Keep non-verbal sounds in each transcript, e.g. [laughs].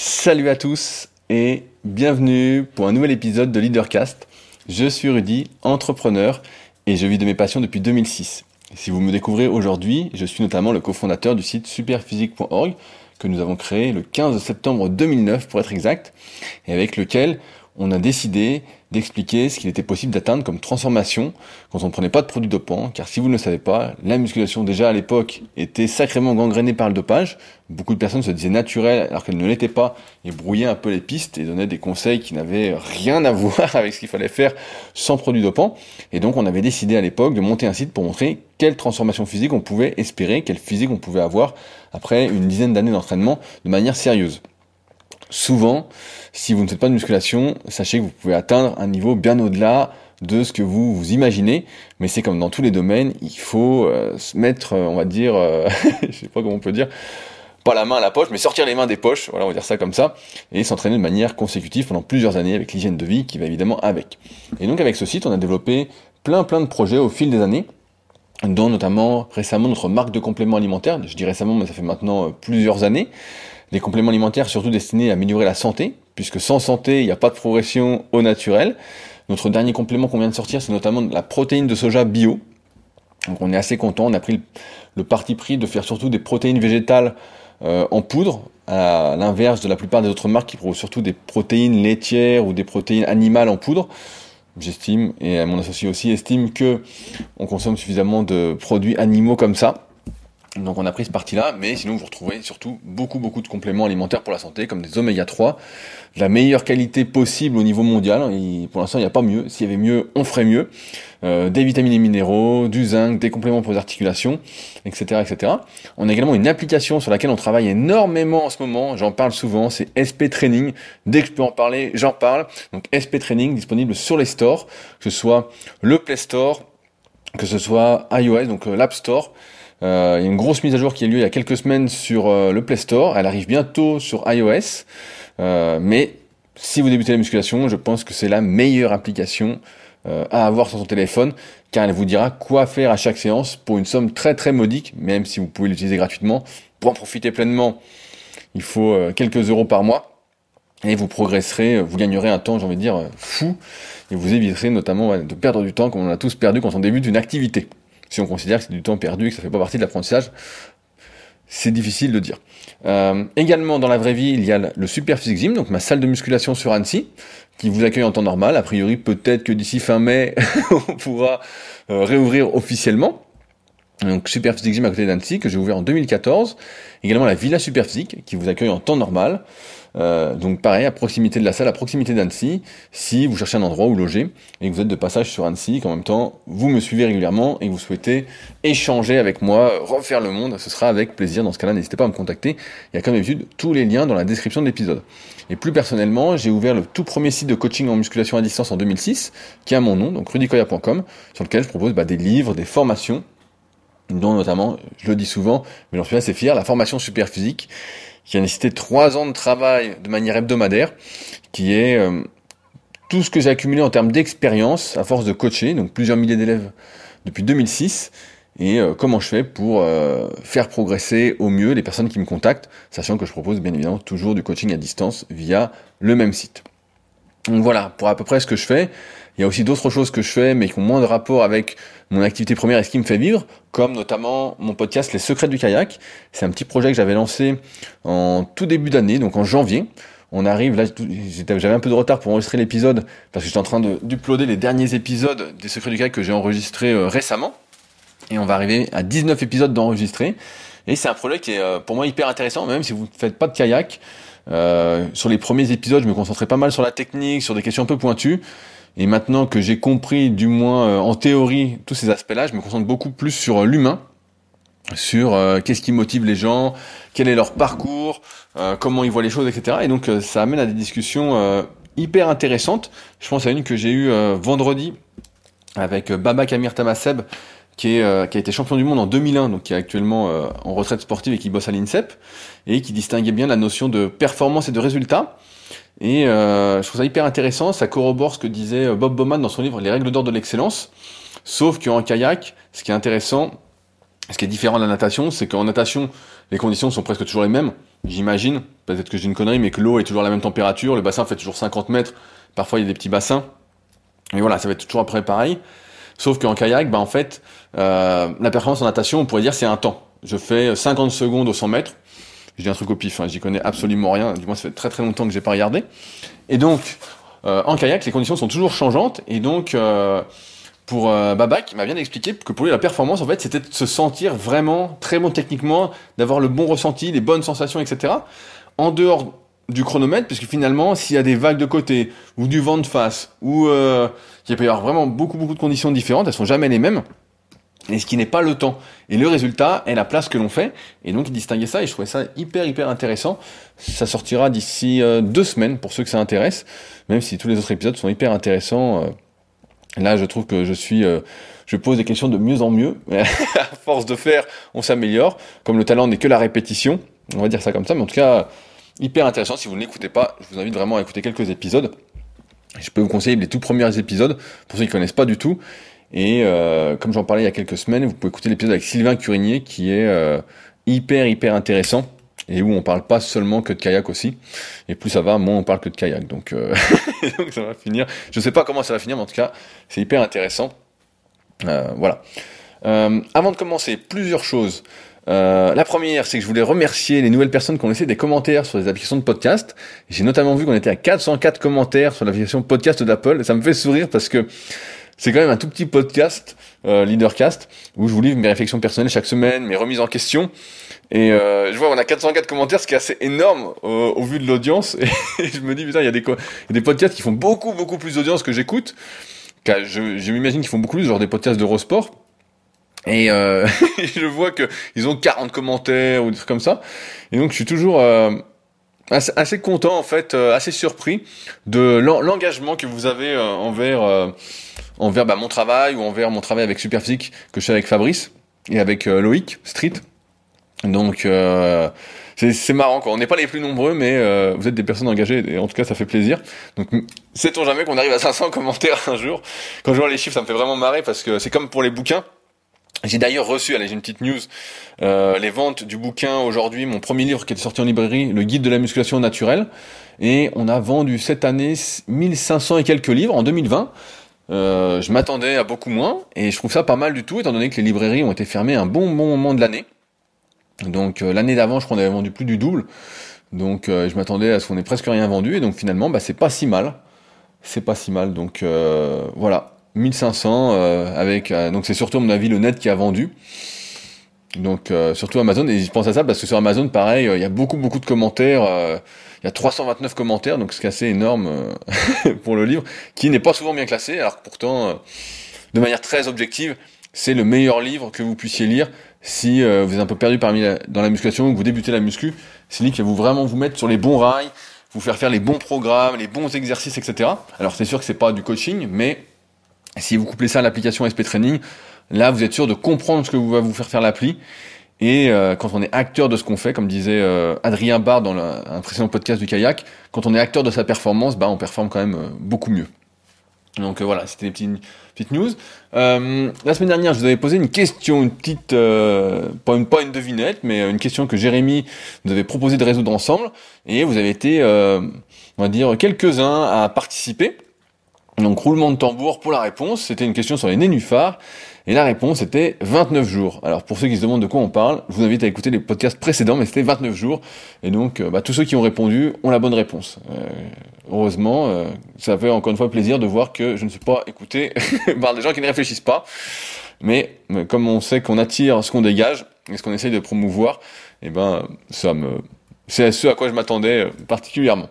Salut à tous et bienvenue pour un nouvel épisode de Leadercast. Je suis Rudy, entrepreneur et je vis de mes passions depuis 2006. Si vous me découvrez aujourd'hui, je suis notamment le cofondateur du site superphysique.org que nous avons créé le 15 septembre 2009 pour être exact et avec lequel on a décidé d'expliquer ce qu'il était possible d'atteindre comme transformation quand on ne prenait pas de produits dopants, car si vous ne le savez pas, la musculation déjà à l'époque était sacrément gangrénée par le dopage. Beaucoup de personnes se disaient naturelles alors qu'elles ne l'étaient pas et brouillaient un peu les pistes et donnaient des conseils qui n'avaient rien à [laughs] voir avec ce qu'il fallait faire sans produits dopants. Et donc on avait décidé à l'époque de monter un site pour montrer quelle transformation physique on pouvait espérer, quelle physique on pouvait avoir après une dizaine d'années d'entraînement de manière sérieuse souvent, si vous ne faites pas de musculation, sachez que vous pouvez atteindre un niveau bien au-delà de ce que vous vous imaginez, mais c'est comme dans tous les domaines, il faut euh, se mettre, euh, on va dire, euh, [laughs] je sais pas comment on peut dire, pas la main à la poche, mais sortir les mains des poches, voilà, on va dire ça comme ça, et s'entraîner de manière consécutive pendant plusieurs années avec l'hygiène de vie qui va évidemment avec. Et donc avec ce site, on a développé plein plein de projets au fil des années, dont notamment récemment notre marque de compléments alimentaires, je dis récemment, mais ça fait maintenant plusieurs années, des compléments alimentaires surtout destinés à améliorer la santé, puisque sans santé, il n'y a pas de progression au naturel. Notre dernier complément qu'on vient de sortir, c'est notamment la protéine de soja bio. Donc on est assez content, on a pris le, parti pris de faire surtout des protéines végétales euh, en poudre, à l'inverse de la plupart des autres marques qui proposent surtout des protéines laitières ou des protéines animales en poudre. J'estime, et mon associé aussi estime que on consomme suffisamment de produits animaux comme ça. Donc on a pris ce parti-là, mais sinon vous retrouvez surtout beaucoup beaucoup de compléments alimentaires pour la santé, comme des oméga 3, de la meilleure qualité possible au niveau mondial. Pour l'instant il n'y a pas mieux. S'il y avait mieux, on ferait mieux. Euh, des vitamines et minéraux, du zinc, des compléments pour les articulations, etc., etc. On a également une application sur laquelle on travaille énormément en ce moment. J'en parle souvent. C'est SP Training. Dès que je peux en parler, j'en parle. Donc SP Training disponible sur les stores, que ce soit le Play Store, que ce soit iOS, donc euh, l'App Store. Euh, il y a une grosse mise à jour qui a lieu il y a quelques semaines sur euh, le Play Store. Elle arrive bientôt sur iOS. Euh, mais si vous débutez la musculation, je pense que c'est la meilleure application à avoir sur son téléphone, car elle vous dira quoi faire à chaque séance pour une somme très très modique, même si vous pouvez l'utiliser gratuitement. Pour en profiter pleinement, il faut quelques euros par mois. Et vous progresserez, vous gagnerez un temps, j'ai envie de dire, fou, et vous éviterez notamment de perdre du temps comme on a tous perdu quand on débute une activité si on considère que c'est du temps perdu et que ça fait pas partie de l'apprentissage, c'est difficile de dire. Euh, également dans la vraie vie, il y a le Super Physique Gym, donc ma salle de musculation sur Annecy, qui vous accueille en temps normal. A priori, peut-être que d'ici fin mai, [laughs] on pourra euh, réouvrir officiellement. Donc Super Physique Gym à côté d'Annecy, que j'ai ouvert en 2014. Également la Villa Super Physique, qui vous accueille en temps normal. Euh, donc pareil, à proximité de la salle, à proximité d'Annecy, si vous cherchez un endroit où loger et que vous êtes de passage sur Annecy, qu'en même temps vous me suivez régulièrement et que vous souhaitez échanger avec moi, refaire le monde, ce sera avec plaisir. Dans ce cas-là, n'hésitez pas à me contacter. Il y a comme d'habitude tous les liens dans la description de l'épisode. Et plus personnellement, j'ai ouvert le tout premier site de coaching en musculation à distance en 2006, qui a mon nom, donc rudicoya.com, sur lequel je propose bah, des livres, des formations, dont notamment, je le dis souvent, mais j'en suis assez fier, la formation super physique, qui a nécessité trois ans de travail de manière hebdomadaire, qui est euh, tout ce que j'ai accumulé en termes d'expérience à force de coacher, donc plusieurs milliers d'élèves depuis 2006, et euh, comment je fais pour euh, faire progresser au mieux les personnes qui me contactent, sachant que je propose bien évidemment toujours du coaching à distance via le même site. Donc voilà, pour à peu près ce que je fais. Il y a aussi d'autres choses que je fais, mais qui ont moins de rapport avec mon activité première et ce qui me fait vivre, comme notamment mon podcast Les Secrets du kayak. C'est un petit projet que j'avais lancé en tout début d'année, donc en janvier. On arrive, là, j'avais un peu de retard pour enregistrer l'épisode, parce que j'étais en train d'uploader les derniers épisodes des Secrets du kayak que j'ai enregistrés euh, récemment. Et on va arriver à 19 épisodes d'enregistrer. Et c'est un projet qui est euh, pour moi hyper intéressant, même si vous ne faites pas de kayak. Euh, sur les premiers épisodes, je me concentrais pas mal sur la technique, sur des questions un peu pointues. Et maintenant que j'ai compris, du moins euh, en théorie, tous ces aspects-là, je me concentre beaucoup plus sur euh, l'humain, sur euh, qu'est-ce qui motive les gens, quel est leur parcours, comment ils voient les choses, etc. Et donc ça amène à des discussions hyper intéressantes. Je pense à une que j'ai eue vendredi avec Baba Kamir Tamaseb, qui, est, qui a été champion du monde en 2001, donc qui est actuellement en retraite sportive et qui bosse à l'INSEP, et qui distinguait bien la notion de performance et de résultat. Et euh, je trouve ça hyper intéressant, ça corrobore ce que disait euh, Bob Bowman dans son livre Les règles d'or de l'excellence, sauf qu'en kayak, ce qui est intéressant, Ce qui est différent de la natation, c'est qu'en natation, les conditions sont presque toujours les mêmes. J'imagine, peut-être que j'ai une connerie, mais que l'eau est toujours à la même température, le bassin fait toujours 50 mètres, parfois il y a des petits bassins. Et voilà, ça va être toujours après pareil. Sauf qu'en kayak, bah en fait, euh, la performance en natation, on pourrait dire c'est un temps. Je fais 50 secondes au 100 mètres. Je dis un truc au pif, hein, j'y connais absolument rien. Du moins, ça fait très très longtemps que j'ai pas regardé. Et donc, euh, en kayak, les conditions sont toujours changeantes. Et donc, euh, pour euh, Babak, il m'a bien expliqué que pour lui, la performance, en fait, c'était de se sentir vraiment très bon techniquement, d'avoir le bon ressenti, les bonnes sensations, etc. En dehors du chronomètre, puisque finalement, s'il y a des vagues de côté, ou du vent de face, ou il peut y avoir vraiment beaucoup, beaucoup de conditions différentes, elles sont jamais les mêmes, et ce qui n'est pas le temps. Et le résultat est la place que l'on fait, et donc il distinguait ça, et je trouvais ça hyper, hyper intéressant. Ça sortira d'ici euh, deux semaines, pour ceux que ça intéresse, même si tous les autres épisodes sont hyper intéressants. Euh, Là, je trouve que je suis, euh, je pose des questions de mieux en mieux. [laughs] à force de faire, on s'améliore. Comme le talent n'est que la répétition, on va dire ça comme ça. Mais en tout cas, hyper intéressant. Si vous ne l'écoutez pas, je vous invite vraiment à écouter quelques épisodes. Je peux vous conseiller les tout premiers épisodes pour ceux qui ne connaissent pas du tout. Et euh, comme j'en parlais il y a quelques semaines, vous pouvez écouter l'épisode avec Sylvain Curinier qui est euh, hyper hyper intéressant et où on parle pas seulement que de kayak aussi. Et plus ça va, moins on parle que de kayak. Donc, euh, [laughs] donc ça va finir. Je sais pas comment ça va finir, mais en tout cas, c'est hyper intéressant. Euh, voilà. Euh, avant de commencer, plusieurs choses. Euh, la première, c'est que je voulais remercier les nouvelles personnes qui ont laissé des commentaires sur les applications de podcast. J'ai notamment vu qu'on était à 404 commentaires sur l'application podcast d'Apple. Ça me fait sourire parce que c'est quand même un tout petit podcast, euh, Leadercast, où je vous livre mes réflexions personnelles chaque semaine, mes remises en question. Et euh, je vois, on a 404 commentaires, ce qui est assez énorme au, au vu de l'audience. [laughs] Et je me dis, putain, il y, a des, y a des podcasts qui font beaucoup, beaucoup plus d'audience que j'écoute. Je, je m'imagine qu'ils font beaucoup plus, genre des podcasts d'Eurosport. Et euh, [laughs] je vois que ils ont 40 commentaires ou des trucs comme ça. Et donc, je suis toujours euh, assez, assez, content, en fait, euh, assez surpris de l'engagement que vous avez euh, envers, euh, envers bah, mon travail ou envers mon travail avec Superphysique que je fais avec Fabrice et avec Loïc Street. Donc euh, c'est marrant quoi. On n'est pas les plus nombreux, mais euh, vous êtes des personnes engagées et en tout cas ça fait plaisir. Donc sait-on jamais qu'on arrive à 500 [laughs] commentaires un jour? Quand je vois les chiffres, ça me fait vraiment marrer parce que c'est comme pour les bouquins. J'ai d'ailleurs reçu, allez j'ai une petite news, euh, les ventes du bouquin aujourd'hui, mon premier livre qui était sorti en librairie, le guide de la musculation naturelle. Et on a vendu cette année 1500 et quelques livres en 2020. Euh, je m'attendais à beaucoup moins et je trouve ça pas mal du tout étant donné que les librairies ont été fermées un bon bon moment de l'année. Donc euh, l'année d'avant, je crois qu'on avait vendu plus du double. Donc euh, je m'attendais à ce qu'on ait presque rien vendu. Et donc finalement, bah, c'est pas si mal. C'est pas si mal. Donc euh, voilà, 1500 avec. donc c'est surtout à mon avis le net qui a vendu. Donc surtout Amazon. Et je pense à ça parce que sur Amazon, pareil, il y a beaucoup beaucoup de commentaires. Il y a 329 commentaires, donc ce qui est assez énorme [laughs] pour le livre, qui n'est pas souvent bien classé. Alors que pourtant, de manière très objective, c'est le meilleur livre que vous puissiez lire si euh, vous êtes un peu perdu parmi dans la musculation ou que vous débutez la muscu, c'est lui qui va vous vraiment vous mettre sur les bons rails, vous faire faire les bons programmes, les bons exercices, etc. Alors c'est sûr que c'est pas du coaching, mais si vous couplez ça à l'application SP Training, là vous êtes sûr de comprendre ce que va vous faire faire l'appli. Et euh, quand on est acteur de ce qu'on fait, comme disait euh, Adrien Barr dans un précédent podcast du kayak, quand on est acteur de sa performance, bah on performe quand même euh, beaucoup mieux. Donc euh, voilà, c'était des petites, petites news. Euh, la semaine dernière, je vous avais posé une question, une petite, euh, pas, une, pas une devinette, mais une question que Jérémy nous avait proposé de résoudre ensemble. Et vous avez été, on va dire, quelques-uns à participer. Donc roulement de tambour pour la réponse. C'était une question sur les nénuphars. Et la réponse était 29 jours. Alors pour ceux qui se demandent de quoi on parle, je vous invite à écouter les podcasts précédents, mais c'était 29 jours. Et donc euh, bah, tous ceux qui ont répondu ont la bonne réponse. Euh, heureusement, euh, ça fait encore une fois plaisir de voir que je ne suis pas écouté [laughs] par des gens qui ne réfléchissent pas. Mais, comme on sait qu'on attire ce qu'on dégage et ce qu'on essaye de promouvoir, eh ben ça me c'est ce à quoi je m'attendais particulièrement.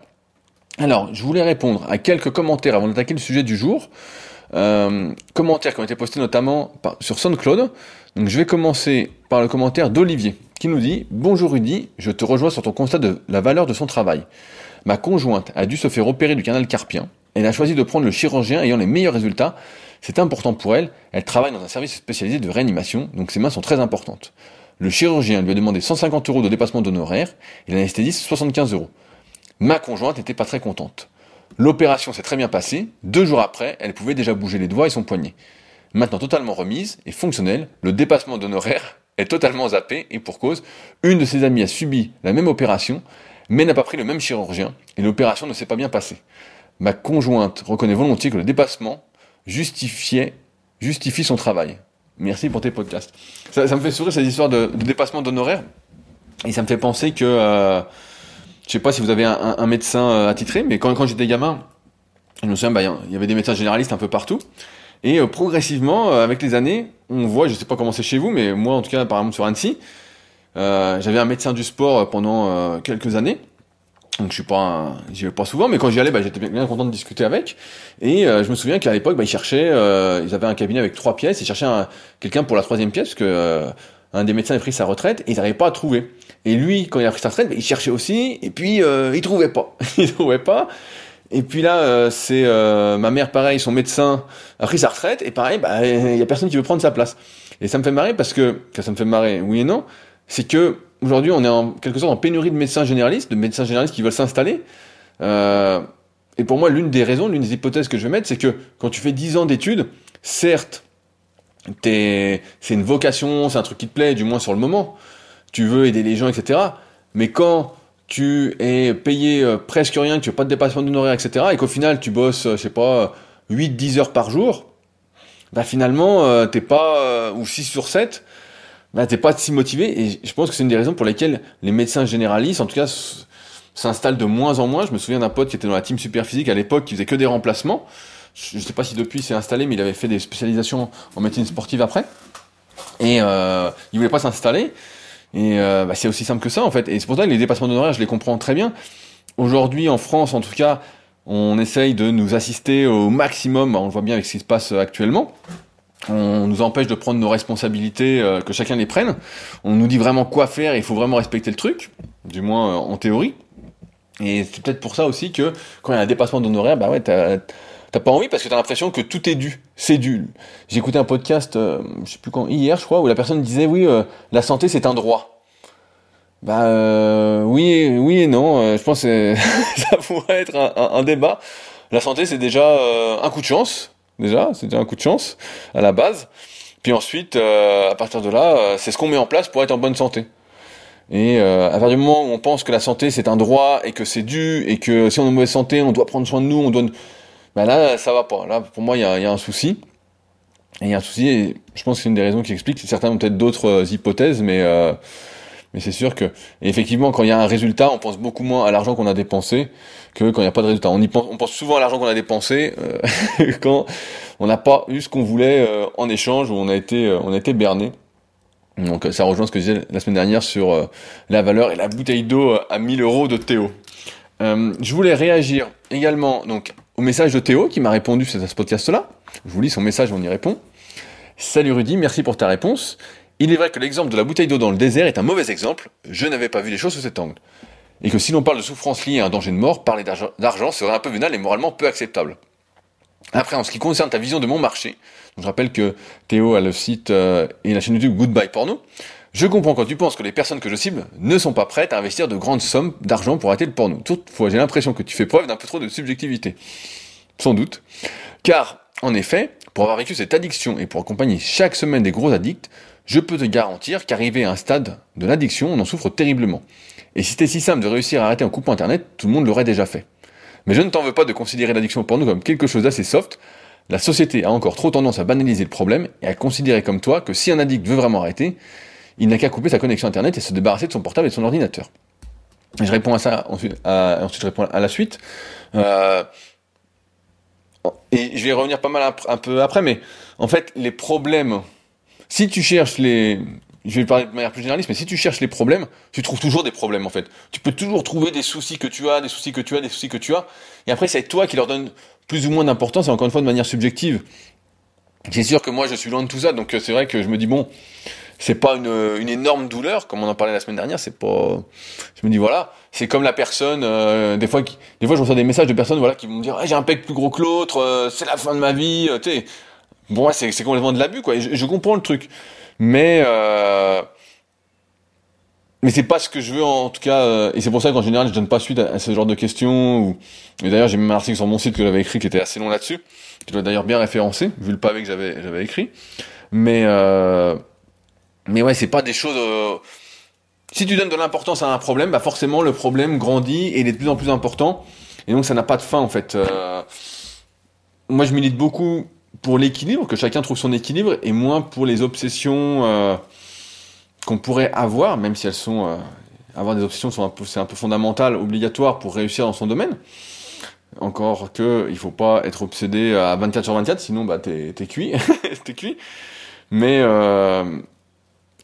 Alors, je voulais répondre à quelques commentaires avant d'attaquer le sujet du jour. Euh, commentaires qui ont été postés notamment sur SoundCloud. Donc je vais commencer par le commentaire d'Olivier qui nous dit Bonjour Rudy, je te rejoins sur ton constat de la valeur de son travail. Ma conjointe a dû se faire opérer du canal carpien. Elle a choisi de prendre le chirurgien ayant les meilleurs résultats. C'est important pour elle. Elle travaille dans un service spécialisé de réanimation, donc ses mains sont très importantes. Le chirurgien lui a demandé 150 euros de dépassement d'honoraires et l'anesthésiste 75 euros. Ma conjointe n'était pas très contente. L'opération s'est très bien passée. Deux jours après, elle pouvait déjà bouger les doigts et son poignet. Maintenant totalement remise et fonctionnelle, le dépassement d'honoraires [laughs] est totalement zappé et pour cause, une de ses amies a subi la même opération, mais n'a pas pris le même chirurgien et l'opération ne s'est pas bien passée. Ma conjointe reconnaît volontiers que le dépassement justifiait, justifie son travail. Merci pour tes podcasts. Ça, me fait sourire ces histoires de, dépassement d'honoraires et ça me fait penser que, euh, je sais pas si vous avez un, médecin euh, attitré, mais quand, j'étais gamin, je me souviens, bah, il y avait des médecins généralistes un peu partout. Et euh, progressivement, euh, avec les années, on voit, je sais pas comment c'est chez vous, mais moi en tout cas, par exemple sur Annecy, j'avais un médecin du sport pendant quelques années. Donc je suis pas, j'y vais pas souvent, mais quand j'y allais, bah, j'étais bien content de discuter avec. Et je me souviens qu'à l'époque, bah, ils cherchaient, ils avaient un cabinet avec trois pièces, ils cherchaient quelqu'un pour la troisième pièce, parce que un des médecins a pris sa retraite et ils n'arrivaient pas à trouver. Et lui, quand il a pris sa retraite, bah, il cherchait aussi, et puis il trouvait pas, [laughs] il trouvait pas. Et puis là, euh, c'est euh, ma mère, pareil, son médecin a pris sa retraite, et pareil, bah, il y a personne qui veut prendre sa place. Et ça me fait marrer parce que, ça me fait marrer, oui et non, c'est que aujourd'hui, on est en quelque sorte en pénurie de médecins généralistes, de médecins généralistes qui veulent s'installer. Euh, et pour moi, l'une des raisons, l'une des hypothèses que je vais mettre, c'est que quand tu fais 10 ans d'études, certes, c'est une vocation, c'est un truc qui te plaît, du moins sur le moment. Tu veux aider les gens, etc. Mais quand tu es payé euh, presque rien, que tu n'as pas de dépassement d'honoraires, etc., et qu'au final tu bosses, euh, je sais pas, 8-10 heures par jour, bah finalement, euh, t'es pas, ou 6 sur 7, bah t'es pas si motivé, et je pense que c'est une des raisons pour lesquelles les médecins généralistes, en tout cas, s'installent de moins en moins. Je me souviens d'un pote qui était dans la team Superphysique à l'époque, qui faisait que des remplacements. Je sais pas si depuis c'est installé, mais il avait fait des spécialisations en médecine sportive après. Et euh, il voulait pas s'installer. Et euh, bah, c'est aussi simple que ça en fait. Et c'est pour ça que les dépassements d'honoraires, je les comprends très bien. Aujourd'hui, en France, en tout cas, on essaye de nous assister au maximum. On le voit bien avec ce qui se passe actuellement. On nous empêche de prendre nos responsabilités, euh, que chacun les prenne. On nous dit vraiment quoi faire. il faut vraiment respecter le truc, du moins euh, en théorie. Et c'est peut-être pour ça aussi que quand il y a un dépassement d'honoraires, bah ouais, t'as T'as pas envie parce que t'as l'impression que tout est dû. C'est dû. J'ai écouté un podcast, euh, je sais plus quand, hier je crois, où la personne disait oui, euh, la santé c'est un droit. Bah euh, oui, oui et non. je pense que [laughs] ça pourrait être un, un, débat. La santé c'est déjà un coup de chance. Déjà, c'est déjà un coup de chance à la base. Puis ensuite, à partir de là, c'est ce qu'on met en place pour être en bonne santé. Et à partir du moment où on pense que la santé c'est un droit et que c'est dû et que si on est en mauvaise santé, on doit prendre soin de nous, on doit ben là, ça va pas. Là, pour moi, il y a, un souci. Il y a un souci, et je pense que c'est une des raisons qui explique. Certains ont peut-être d'autres euh, hypothèses, mais, euh, mais c'est sûr que, effectivement, quand il y a un résultat, on pense beaucoup moins à l'argent qu'on a dépensé que quand il n'y a pas de résultat. On, y pense, on pense souvent à l'argent qu'on a dépensé euh, [laughs] quand on n'a pas eu ce qu'on voulait en échange ou on a été, on été berné. Donc ça rejoint ce que je disais la semaine dernière sur la valeur et la bouteille d'eau à 1000 euros de Théo. je voulais réagir également donc au message de Théo qui m'a répondu sur ce podcast-là. Je vous lis son message, on y répond. Salut Rudy, merci pour ta réponse. Il est vrai que l'exemple de la bouteille d'eau dans le désert est un mauvais exemple. Je n'avais pas vu les choses sous cet angle. Et que si l'on parle de souffrance liée à un danger de mort, parler d'argent serait un peu vénal et moralement peu acceptable. Après, en ce qui concerne ta vision de mon marché, je rappelle que Théo a le site euh, et la chaîne YouTube Goodbye Porno. Je comprends quand tu penses que les personnes que je cible ne sont pas prêtes à investir de grandes sommes d'argent pour arrêter le porno. Toutefois, j'ai l'impression que tu fais preuve d'un peu trop de subjectivité. Sans doute. Car, en effet, pour avoir vécu cette addiction et pour accompagner chaque semaine des gros addicts, je peux te garantir qu'arriver à un stade de l'addiction, on en souffre terriblement. Et si c'était si simple de réussir à arrêter en coupant Internet, tout le monde l'aurait déjà fait. Mais je ne t'en veux pas de considérer l'addiction au porno comme quelque chose d'assez soft. La société a encore trop tendance à banaliser le problème et à considérer comme toi que si un addict veut vraiment arrêter, il n'a qu'à couper sa connexion Internet et se débarrasser de son portable et de son ordinateur. Je réponds à ça, ensuite, ensuite je réponds à la suite. Euh, et je vais revenir pas mal un peu après, mais en fait, les problèmes, si tu cherches les... Je vais parler de manière plus généraliste, mais si tu cherches les problèmes, tu trouves toujours des problèmes en fait. Tu peux toujours trouver des soucis que tu as, des soucis que tu as, des soucis que tu as. Et après, c'est toi qui leur donne plus ou moins d'importance, et encore une fois de manière subjective. C'est sûr que moi, je suis loin de tout ça, donc euh, c'est vrai que je me dis, bon, c'est pas une, une, énorme douleur comme on en parlait la semaine dernière c'est pas je me dis voilà c'est comme la personne euh, des fois qui, des fois je reçois des messages de personnes voilà qui vont me dire j'ai un pec plus gros que l'autre euh, c'est la fin de ma vie euh, tu sais. Bon c'est c'est complètement de l'abus quoi je, comprends le truc. Mais mais c'est pas ce que je veux en tout cas et c'est pour ça qu'en général je donne pas suite à, ce genre de questions ou et d'ailleurs j'ai même un article sur mon site que j'avais écrit qui était assez long là-dessus qui doit d'ailleurs bien référencé vu le pavé que j'avais j'avais écrit. Mais mais ouais, c'est pas des choses. Si tu donnes de l'importance à un problème, bah forcément le problème grandit et il est de plus en plus important. Et donc ça n'a pas de fin en fait. moi je milite beaucoup pour l'équilibre, que chacun trouve son équilibre, et moins pour les obsessions qu'on pourrait avoir, même si elles sont avoir des obsessions, c'est un peu fondamental, obligatoire pour réussir dans son domaine. Encore que, il faut pas être obsédé à 24 sur 24, sinon bah t'es cuit, [laughs] t'es cuit. Mais euh,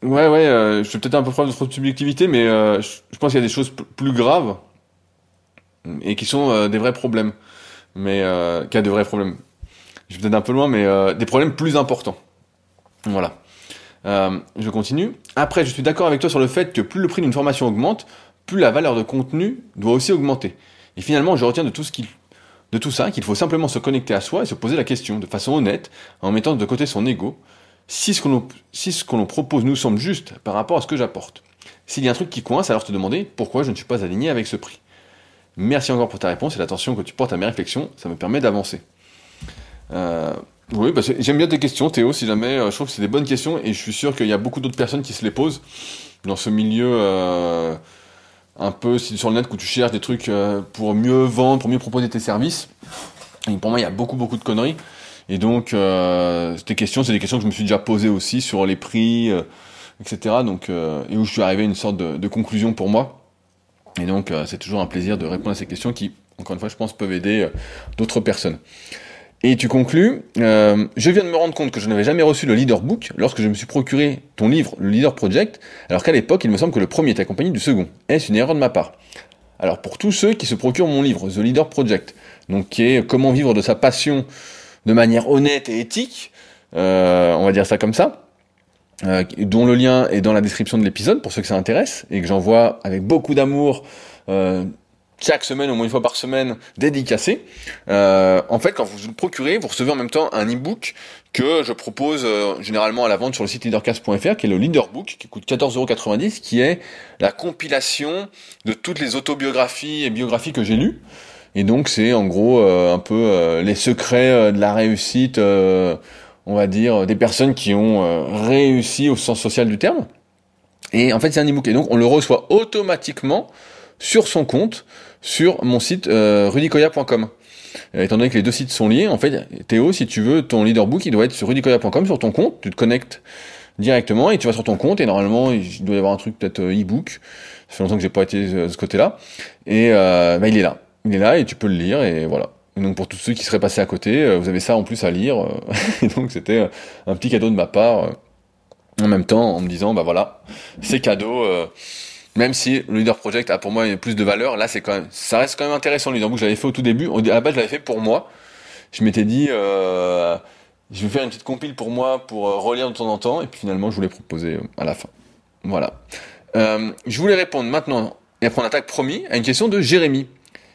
ouais ouais, euh, je suis peut-être un peu preuve de trop de subjectivité, mais euh, je, pense qu'il y a des choses plus graves et qui sont euh, des vrais problèmes, mais euh, qu'il y a de vrais problèmes. Je suis peut-être un peu loin, mais des problèmes plus importants. Voilà. je continue. Après, je suis d'accord avec toi sur le fait que plus le prix d'une formation augmente, plus la valeur de contenu doit aussi augmenter. Et finalement, je retiens de tout, ce qu'il, de tout ça qu'il faut simplement se connecter à soi et se poser la question de façon honnête, en mettant de côté son ego, si ce que qu'on propose nous semble juste par rapport à ce que j'apporte. S'il y a un truc qui coince, alors te demander pourquoi je ne suis pas aligné avec ce prix. Merci encore pour ta réponse et l'attention que tu portes à mes réflexions, ça me permet d'avancer. Euh, oui, bah j'aime bien tes questions, Théo, si jamais, euh, je trouve que c'est des bonnes questions et je suis sûr qu'il y a beaucoup d'autres personnes qui se les posent dans ce milieu euh, un peu sur le net où tu cherches des trucs pour mieux vendre, pour mieux proposer tes services. Et pour moi, il y a beaucoup, beaucoup de conneries. Et donc, euh, ces questions, c'est des questions que je me suis déjà posées aussi sur les prix, euh, etc. Donc, euh, et où je suis arrivé à une sorte de, conclusion pour moi. Et donc, c'est toujours un plaisir de répondre à ces questions qui, encore une fois, je pense, peuvent aider d'autres personnes. Et tu conclus, euh, je viens de me rendre compte que je n'avais jamais reçu le Leader Book lorsque je me suis procuré ton livre, le Leader Project, alors qu'à l'époque, il me semble que le premier était accompagné du second. Est-ce une erreur de ma part? Alors pour tous ceux qui se procurent mon livre, The Leader Project, donc qui est comment vivre de sa passion de manière honnête et éthique, euh, on va dire ça comme ça, euh, dont le lien est dans la description de l'épisode pour ceux que ça intéresse, et que j'envoie avec beaucoup d'amour euh, chaque semaine, au moins une fois par semaine, dédicacé. En fait, quand vous le procurez, vous recevez en même temps un e-book que je propose généralement à la vente sur le site leadercast.fr, qui est le Leaderbook, qui coûte 14,90€, qui est la compilation de toutes les autobiographies et biographies que j'ai lues. Et donc c'est en gros euh, un peu euh, les secrets de la réussite, on va dire, des personnes qui ont réussi au sens social du terme. Et en fait c'est un e-book. Et donc on le reçoit automatiquement sur son compte sur mon site euh, rudicoya.com. Euh, étant donné que les deux sites sont liés, en fait, Théo, si tu veux ton leaderbook, il doit être sur rudicoya.com, sur ton compte, tu te connectes directement et tu vas sur ton compte et normalement il doit y avoir un truc peut-être euh, e-book. Ça fait longtemps que j'ai pas été de ce côté-là et euh, bah, il est là, il est là et tu peux le lire et voilà. Et donc pour tous ceux qui seraient passés à côté, vous avez ça en plus à lire. [laughs] et donc c'était un petit cadeau de ma part en même temps en me disant bah voilà, c'est cadeau même si le Leader Project a pour moi plus de valeur, là c'est quand même, ça reste quand même intéressant le Leader je l'avais fait au tout début. À la base, je l'avais fait pour moi. Je m'étais dit, euh, je vais faire une petite compile pour moi pour euh, relire de temps en temps, et puis finalement, je voulais proposer euh, à la fin. Voilà. Euh, je voulais répondre maintenant, et après on attaque promis, à une question de Jérémy,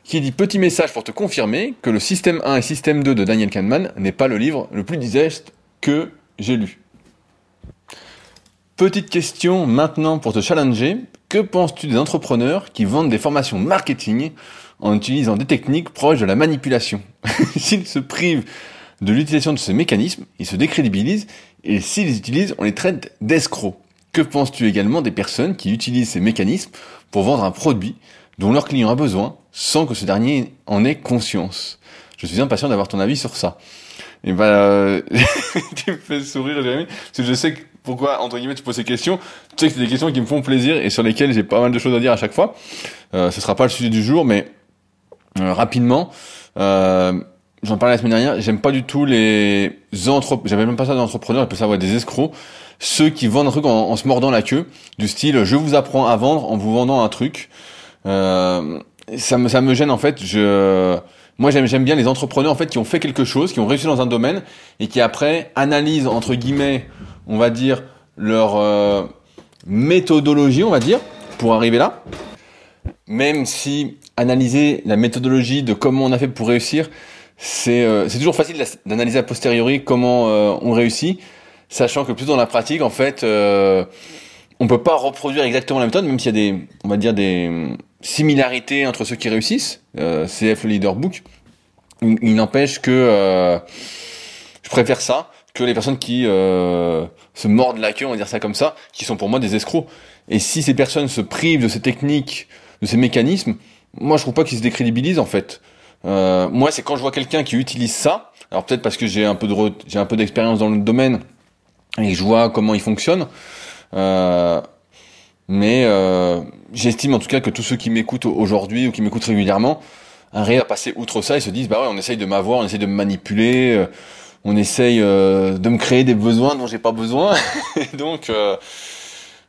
qui dit petit message pour te confirmer que le système 1 et système 2 de Daniel Kahneman n'est pas le livre le plus digeste que j'ai lu. Petite question maintenant pour te challenger. Que penses-tu des entrepreneurs qui vendent des formations marketing en utilisant des techniques proches de la manipulation? [laughs] S'ils se privent de l'utilisation de ces mécanismes, ils se décrédibilisent et s'ils les utilisent, on les traite d'escrocs. Que penses-tu également des personnes qui utilisent ces mécanismes pour vendre un produit dont leur client a besoin sans que ce dernier en ait conscience Je suis impatient d'avoir ton avis sur ça. Et ben, [laughs] tu me fais sourire, Jérémy, parce que je sais que pourquoi, entre guillemets, tu poses ces questions. Tu sais que c'est des questions qui me font plaisir et sur lesquelles j'ai pas mal de choses à dire à chaque fois. Euh, ce sera pas le sujet du jour, mais euh, rapidement, euh, j'en parlais la semaine dernière, j'aime pas du tout les entrepreneurs, j'avais même pas ça d'entrepreneurs, j'appelle ça ouais, des escrocs, ceux qui vendent un truc en, se mordant la queue, du style je vous apprends à vendre en vous vendant un truc. Euh, ça me ça me gêne en fait. Je moi j'aime j'aime bien les entrepreneurs en fait qui ont fait quelque chose, qui ont réussi dans un domaine et qui après analysent entre guillemets on va dire, leur euh, méthodologie, on va dire, pour arriver là. Même si analyser la méthodologie de comment on a fait pour réussir, c'est euh, toujours facile d'analyser a posteriori comment euh, on réussit, sachant que plus dans la pratique, en fait, on peut pas reproduire exactement la méthode, même s'il y a des, on va dire, des similarités entre ceux qui réussissent, CF le Leader Book. Il, n'empêche que je préfère ça que les personnes qui euh, se mordent la queue, on va dire ça comme ça, qui sont pour moi des escrocs. Et si ces personnes se privent de ces techniques, de ces mécanismes, moi je trouve pas qu'ils se décrédibilisent en fait. Euh, moi c'est quand je vois quelqu'un qui utilise ça, alors peut-être parce que j'ai un peu de j'ai un peu d'expérience dans le domaine et je vois comment il fonctionne. Euh, mais euh, j'estime en tout cas que tous ceux qui m'écoutent aujourd'hui ou qui m'écoutent régulièrement arrivent à passer outre ça et se disent bah ouais on essaye de m'avoir, on essaye de me manipuler, euh, on essaye euh, de me créer des besoins dont j'ai pas besoin. [laughs] donc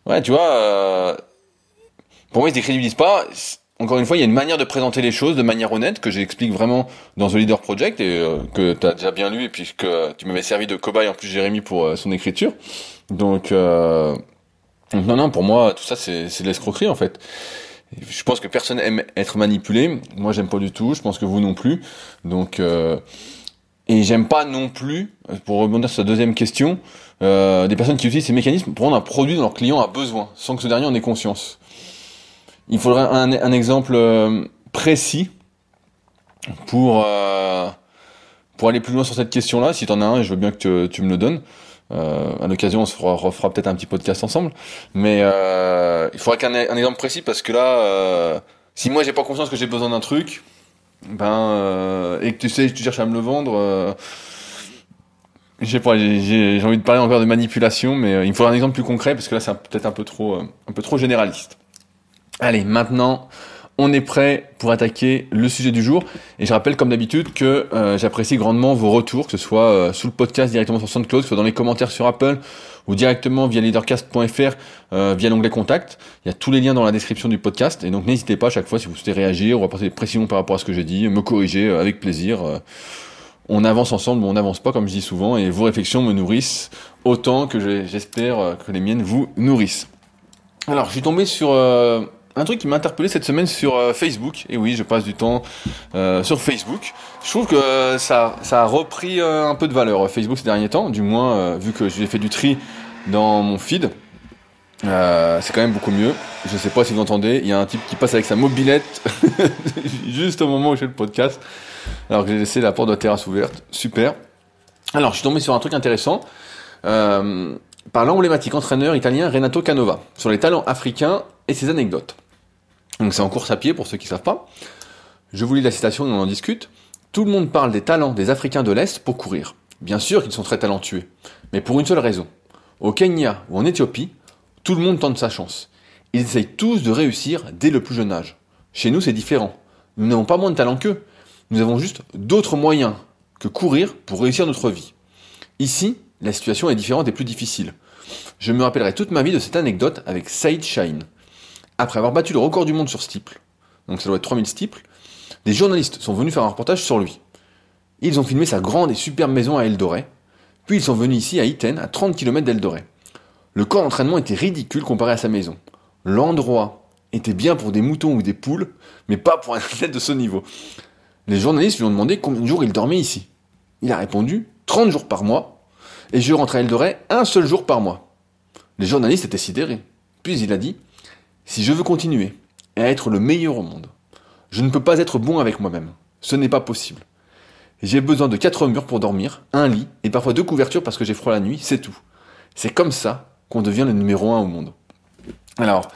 ouais tu vois pour moi ils se décrédibilisent pas. Encore une fois, il y a une manière de présenter les choses de manière honnête que j'explique vraiment dans The Leader Project et que tu as déjà bien lu et puis que tu m'avais servi de cobaye en plus Jérémy pour son écriture. Donc non, non, pour moi, tout ça, c'est de l'escroquerie, en fait. Je pense que personne aime être manipulé. Moi, j'aime pas du tout. Je pense que vous non plus. Donc, euh, et j'aime pas non plus, pour rebondir sur la deuxième question, euh, des personnes qui utilisent ces mécanismes pour rendre un produit dont leur client a besoin, sans que ce dernier en ait conscience. Il faudrait un, un exemple euh, précis pour euh, pour aller plus loin sur cette question-là. Si tu en as un, je veux bien que tu me le donnes. Euh, à l'occasion, on se fera, refera peut-être un petit podcast ensemble. Mais euh, il faudrait qu'un un exemple précis parce que là, euh, si moi j'ai pas conscience que j'ai besoin d'un truc, ben et que tu sais, tu cherches à me le vendre, j'ai j'ai envie de parler encore de manipulation, mais il me faudrait un exemple plus concret parce que là c'est peut-être un peu trop, un peu trop généraliste. Allez, maintenant, on est prêt pour attaquer le sujet du jour. Et je rappelle comme d'habitude que euh, j'apprécie grandement vos retours, que ce soit euh, sous le podcast directement sur SoundCloud, que ce soit dans les commentaires sur Apple ou directement via leadercast.fr euh, via l'onglet contact. Il y a tous les liens dans la description du podcast. Et donc n'hésitez pas à chaque fois si vous souhaitez réagir ou apporter des précisions par rapport à ce que j'ai dit, me corriger avec plaisir. on avance ensemble, mais on n'avance pas comme je dis souvent. Et vos réflexions me nourrissent autant que j'espère que les miennes vous nourrissent. Alors je suis tombé sur un truc qui m'a interpellé cette semaine sur euh, Facebook. Et oui, je passe du temps euh, sur Facebook. Je trouve que euh, ça, ça a repris un peu de valeur Facebook ces derniers temps, du moins vu que j'ai fait du tri dans mon feed. c'est quand même beaucoup mieux. Je sais pas si vous entendez, il y a un type qui passe avec sa mobilette [laughs] juste au moment où j'ai le podcast, alors que j'ai laissé la porte de la terrasse ouverte. Super. Alors, je suis tombé sur un truc intéressant. par l'emblématique entraîneur italien Renato Canova, sur les talents africains et ses anecdotes. Donc c'est en course à pied pour ceux qui ne savent pas. Je vous lis la citation et on en discute. Tout le monde parle des talents des Africains de l'Est pour courir. Bien sûr qu'ils sont très talentueux, mais pour une seule raison. Au Kenya ou en Éthiopie, tout le monde tente sa chance. Ils essayent tous de réussir dès le plus jeune âge. Chez nous, c'est différent. Nous n'avons pas moins de talent qu'eux. Nous avons juste d'autres moyens que courir pour réussir notre vie. Ici, la situation est différente et plus difficile. Je me rappellerai toute ma vie de cette anecdote avec Saïd Shine après avoir battu le record du monde sur steeple, donc ça doit être 3000 steeples, des journalistes sont venus faire un reportage sur lui. Ils ont filmé sa grande et superbe maison à Eldoré, puis ils sont venus ici à Iten, à 30 km d'Eldoré. Le corps d'entraînement était ridicule comparé à sa maison. L'endroit était bien pour des moutons ou des poules, mais pas pour un athlète de ce niveau. Les journalistes lui ont demandé combien de jours il dormait ici. Il a répondu 30 jours par mois, et je rentre à Eldoré un seul jour par mois. Les journalistes étaient sidérés. Puis il a dit si je veux continuer et être le meilleur au monde, je ne peux pas être bon avec moi-même. Ce n'est pas possible. J'ai besoin de quatre murs pour dormir, un lit et parfois deux couvertures parce que j'ai froid la nuit, c'est tout. C'est comme ça qu'on devient le numéro un au monde. Alors,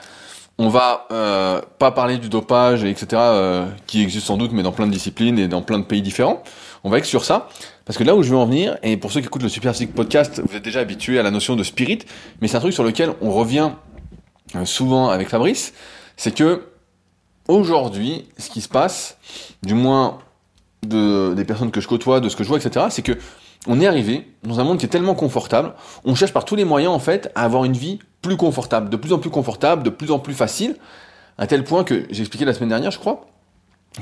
on va euh, pas parler du dopage, etc., euh, qui existe sans doute, mais dans plein de disciplines et dans plein de pays différents. On va sur ça, parce que là où je veux en venir, et pour ceux qui écoutent le Super Podcast, vous êtes déjà habitués à la notion de spirit, mais c'est un truc sur lequel on revient souvent avec Fabrice, c'est que aujourd'hui, ce qui se passe, du moins de, des personnes que je côtoie, de ce que je vois, etc., c'est que on est arrivé dans un monde qui est tellement confortable, on cherche par tous les moyens en fait à avoir une vie plus confortable, de plus en plus confortable, de plus en plus facile, à tel point que j'ai expliqué la semaine dernière, je crois,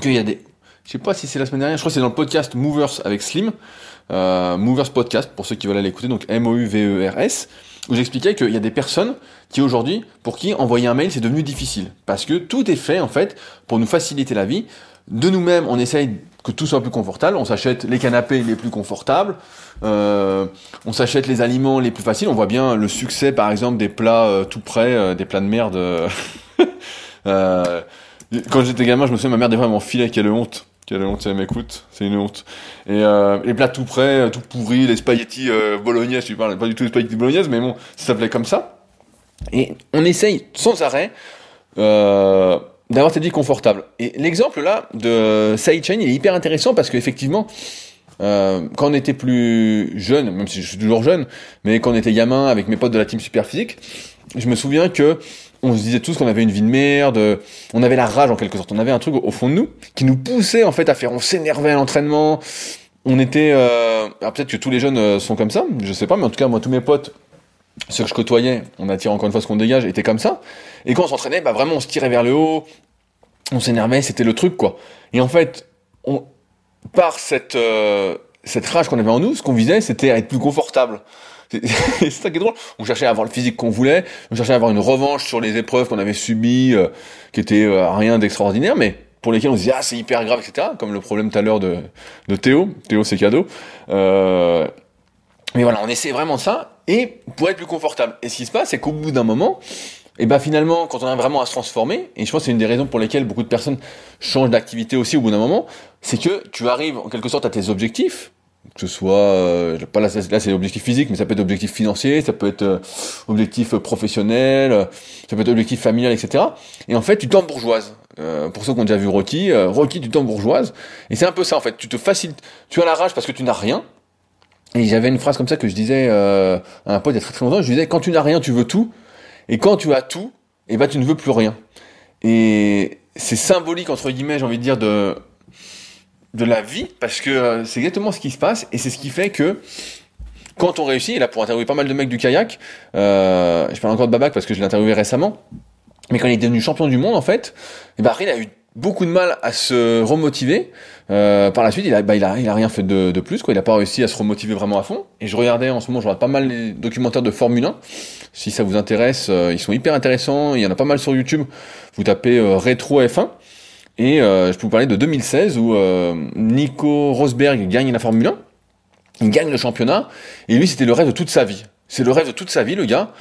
qu'il y a des, je sais pas si c'est la semaine dernière, je crois que c'est dans le podcast Movers avec Slim, euh, Movers Podcast pour ceux qui veulent aller l'écouter, donc M-O-U-V-E-R-S où j'expliquais qu'il y a des personnes qui aujourd'hui, pour qui envoyer un mail c'est devenu difficile. Parce que tout est fait en fait pour nous faciliter la vie. De nous-mêmes, on essaye que tout soit plus confortable. On s'achète les canapés les plus confortables. Euh, on s'achète les aliments les plus faciles. On voit bien le succès, par exemple, des plats euh, tout prêts, euh, des plats de merde. [laughs] quand j'étais gamin, je me souviens, ma mère des fois m'enfilait, quelle honte. Quelle honte, m'écoute, c'est une honte. Et euh, les plats tout prêts, tout pourris, les spaghettis euh, bolognaises, parles pas du tout des spaghettis bolognaise, mais bon, ça s'appelait comme ça. Et on essaye sans arrêt euh, d'avoir cette vie confortable. Et l'exemple là de Sidechain, il est hyper intéressant parce qu'effectivement, euh, quand on était plus jeune, même si je suis toujours jeune, mais quand on était gamin avec mes potes de la team super physique, je me souviens que on se disait tous qu'on avait une vie de merde, on avait la rage en quelque sorte, on avait un truc au fond de nous qui nous poussait en fait à faire, on s'énervait à l'entraînement, on était, euh... peut-être que tous les jeunes euh, sont comme ça, je sais pas, mais en tout cas moi tous mes potes, ceux que je côtoyais, on attire encore une fois ce qu'on dégage, étaient comme ça, et quand on s'entraînait, bah vraiment on se tirait vers le haut, on s'énervait, c'était le truc quoi. Et en fait, on, par cette euh, cette rage qu'on avait en nous, ce qu'on visait, c'était être plus confortable. [laughs] c'est ça qui est drôle. On cherchait à avoir le physique qu'on voulait, on cherchait à avoir une revanche sur les épreuves qu'on avait subies, euh, qui étaient euh, rien d'extraordinaire, mais pour lesquelles on se disait ah c'est hyper grave, etc. Comme le problème tout à l'heure de, de Théo, Théo c'est cadeau. Euh, mais voilà, on essaie vraiment ça et pour être plus confortable. Et ce qui se passe, c'est qu'au bout d'un moment, et ben finalement, quand on a vraiment à se transformer, et je pense que c'est une des raisons pour lesquelles beaucoup de personnes changent d'activité aussi au bout d'un moment, c'est que tu arrives en quelque sorte à tes objectifs, que ce soit euh, pas là, là c'est objectif physique mais ça peut être objectif financier ça peut être euh, objectif professionnel euh, ça peut être objectif familial etc et en fait tu t'embourgeoises euh, pour ceux qui ont déjà vu Rocky euh, Rocky tu t'embourgeoises et c'est un peu ça en fait. Tu te facilites tu as la rage parce que tu n'as rien. Et j'avais une phrase comme ça que je disais à un pote il y a très très longtemps. Je disais quand tu n'as rien tu veux tout. Et quand tu as tout et eh ben tu ne veux plus rien. Et c'est symbolique entre guillemets j'ai envie de dire de de la vie, parce que euh, c'est exactement ce qui se passe, et c'est ce qui fait que quand on réussit, et là pour interviewer pas mal de mecs du kayak, euh, je parle encore de Babac parce que je l'ai interviewé récemment, mais quand il est devenu champion du monde en fait, et ben, il a eu beaucoup de mal à se remotiver. Euh, par la suite, il a, bah, il a, il a rien fait de, de, plus, quoi. Il a pas réussi à se remotiver vraiment à fond. Et je regardais en ce moment, je regarde pas mal les documentaires de Formule 1. Si ça vous intéresse, euh, ils sont hyper intéressants. Il y en a pas mal sur YouTube. Vous tapez euh, rétro F1 et euh, je peux vous parler de 2016 où euh, Nico Rosberg gagne la Formule 1, il gagne le championnat, et lui c'était le rêve de toute sa vie. C'est le rêve de toute sa vie, le gars.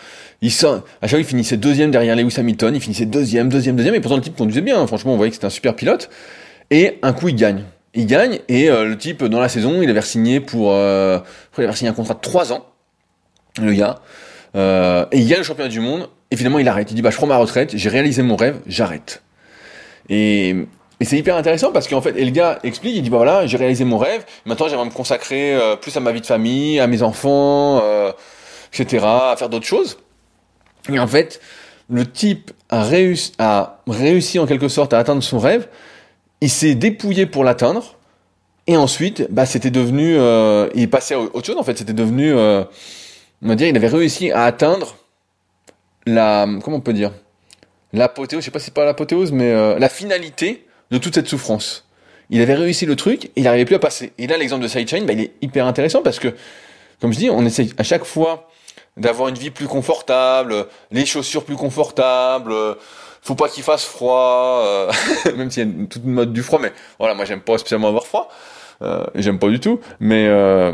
À chaque fois il finissait deuxième derrière Lewis Hamilton, il finissait deuxième, deuxième, deuxième, et pourtant le type conduisait bien, franchement on voyait que c'était un super pilote. Et un coup il gagne. Il gagne, et euh, le type dans la saison, il avait signé pour, il avait signé un contrat de 3 ans, le gars. Et il gagne le championnat du monde, et finalement il arrête. Il dit bah je prends ma retraite, j'ai réalisé mon rêve, j'arrête. Et, c'est hyper intéressant parce qu'en fait, et le gars explique, il dit bah voilà, j'ai réalisé mon rêve, maintenant j'aimerais me consacrer euh, plus à ma vie de famille, à mes enfants, euh, etc., à faire d'autres choses. Et en fait, le type a réussi, en quelque sorte à atteindre son rêve, il s'est dépouillé pour l'atteindre, et ensuite, bah c'était devenu, euh, il passé à autre chose en fait, c'était devenu, on va dire, il avait réussi à atteindre la, comment on peut dire, l'apothéose, je sais pas si c'est pas l'apothéose, mais euh, la finalité de toute cette souffrance. Il avait réussi le truc, et il n'arrivait plus à passer. Et là, l'exemple de Sidechain, bah, il est hyper intéressant parce que, comme je dis, on essaye à chaque fois d'avoir une vie plus confortable, les chaussures plus confortables, faut pas qu'il fasse froid, euh, [laughs] même s'il y a une, toute mode du froid, mais voilà, moi j'aime pas spécialement avoir froid, euh, j'aime pas du tout, mais, euh,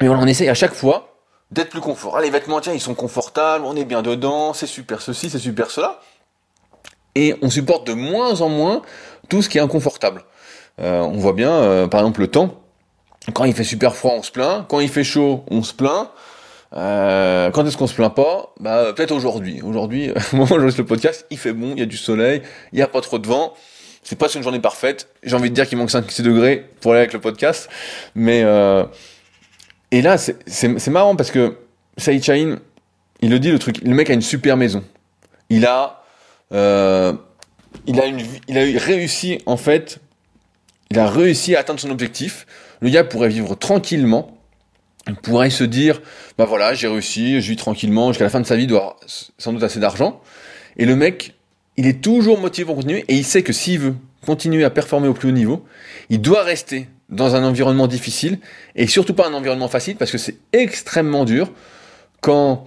mais voilà, on essaye à chaque fois d'être plus confort. Ah, les vêtements, tiens, ils sont confortables, on est bien dedans, c'est super ceci, c'est super cela et on supporte de moins en moins tout ce qui est inconfortable. Euh, on voit bien, euh, par exemple, le temps. Quand il fait super froid, on se plaint. Quand il fait chaud, on se plaint. Euh, quand est-ce qu'on se plaint pas? Bah peut-être aujourd'hui. Aujourd'hui, [laughs] au moment où je le podcast, il fait bon, il y a du soleil, il n'y a pas trop de vent. C'est pas une journée parfaite. J'ai envie de dire qu'il manque 5-6 degrés pour aller avec le podcast. Mais euh... et là, c'est marrant parce que Saïd il le dit le truc. Le mec a une super maison. Il a euh, il, a réussi, en fait, il a réussi à atteindre son objectif. Le gars pourrait vivre tranquillement. Il pourrait se dire, bah voilà, j'ai réussi, je vis tranquillement, jusqu'à la fin de sa vie, il doit sans doute assez d'argent. Et le mec, il est toujours motivé pour continuer, et il sait que s'il veut continuer à performer au plus haut niveau, il doit rester dans un environnement difficile, et surtout pas un environnement facile, parce que c'est extrêmement dur quand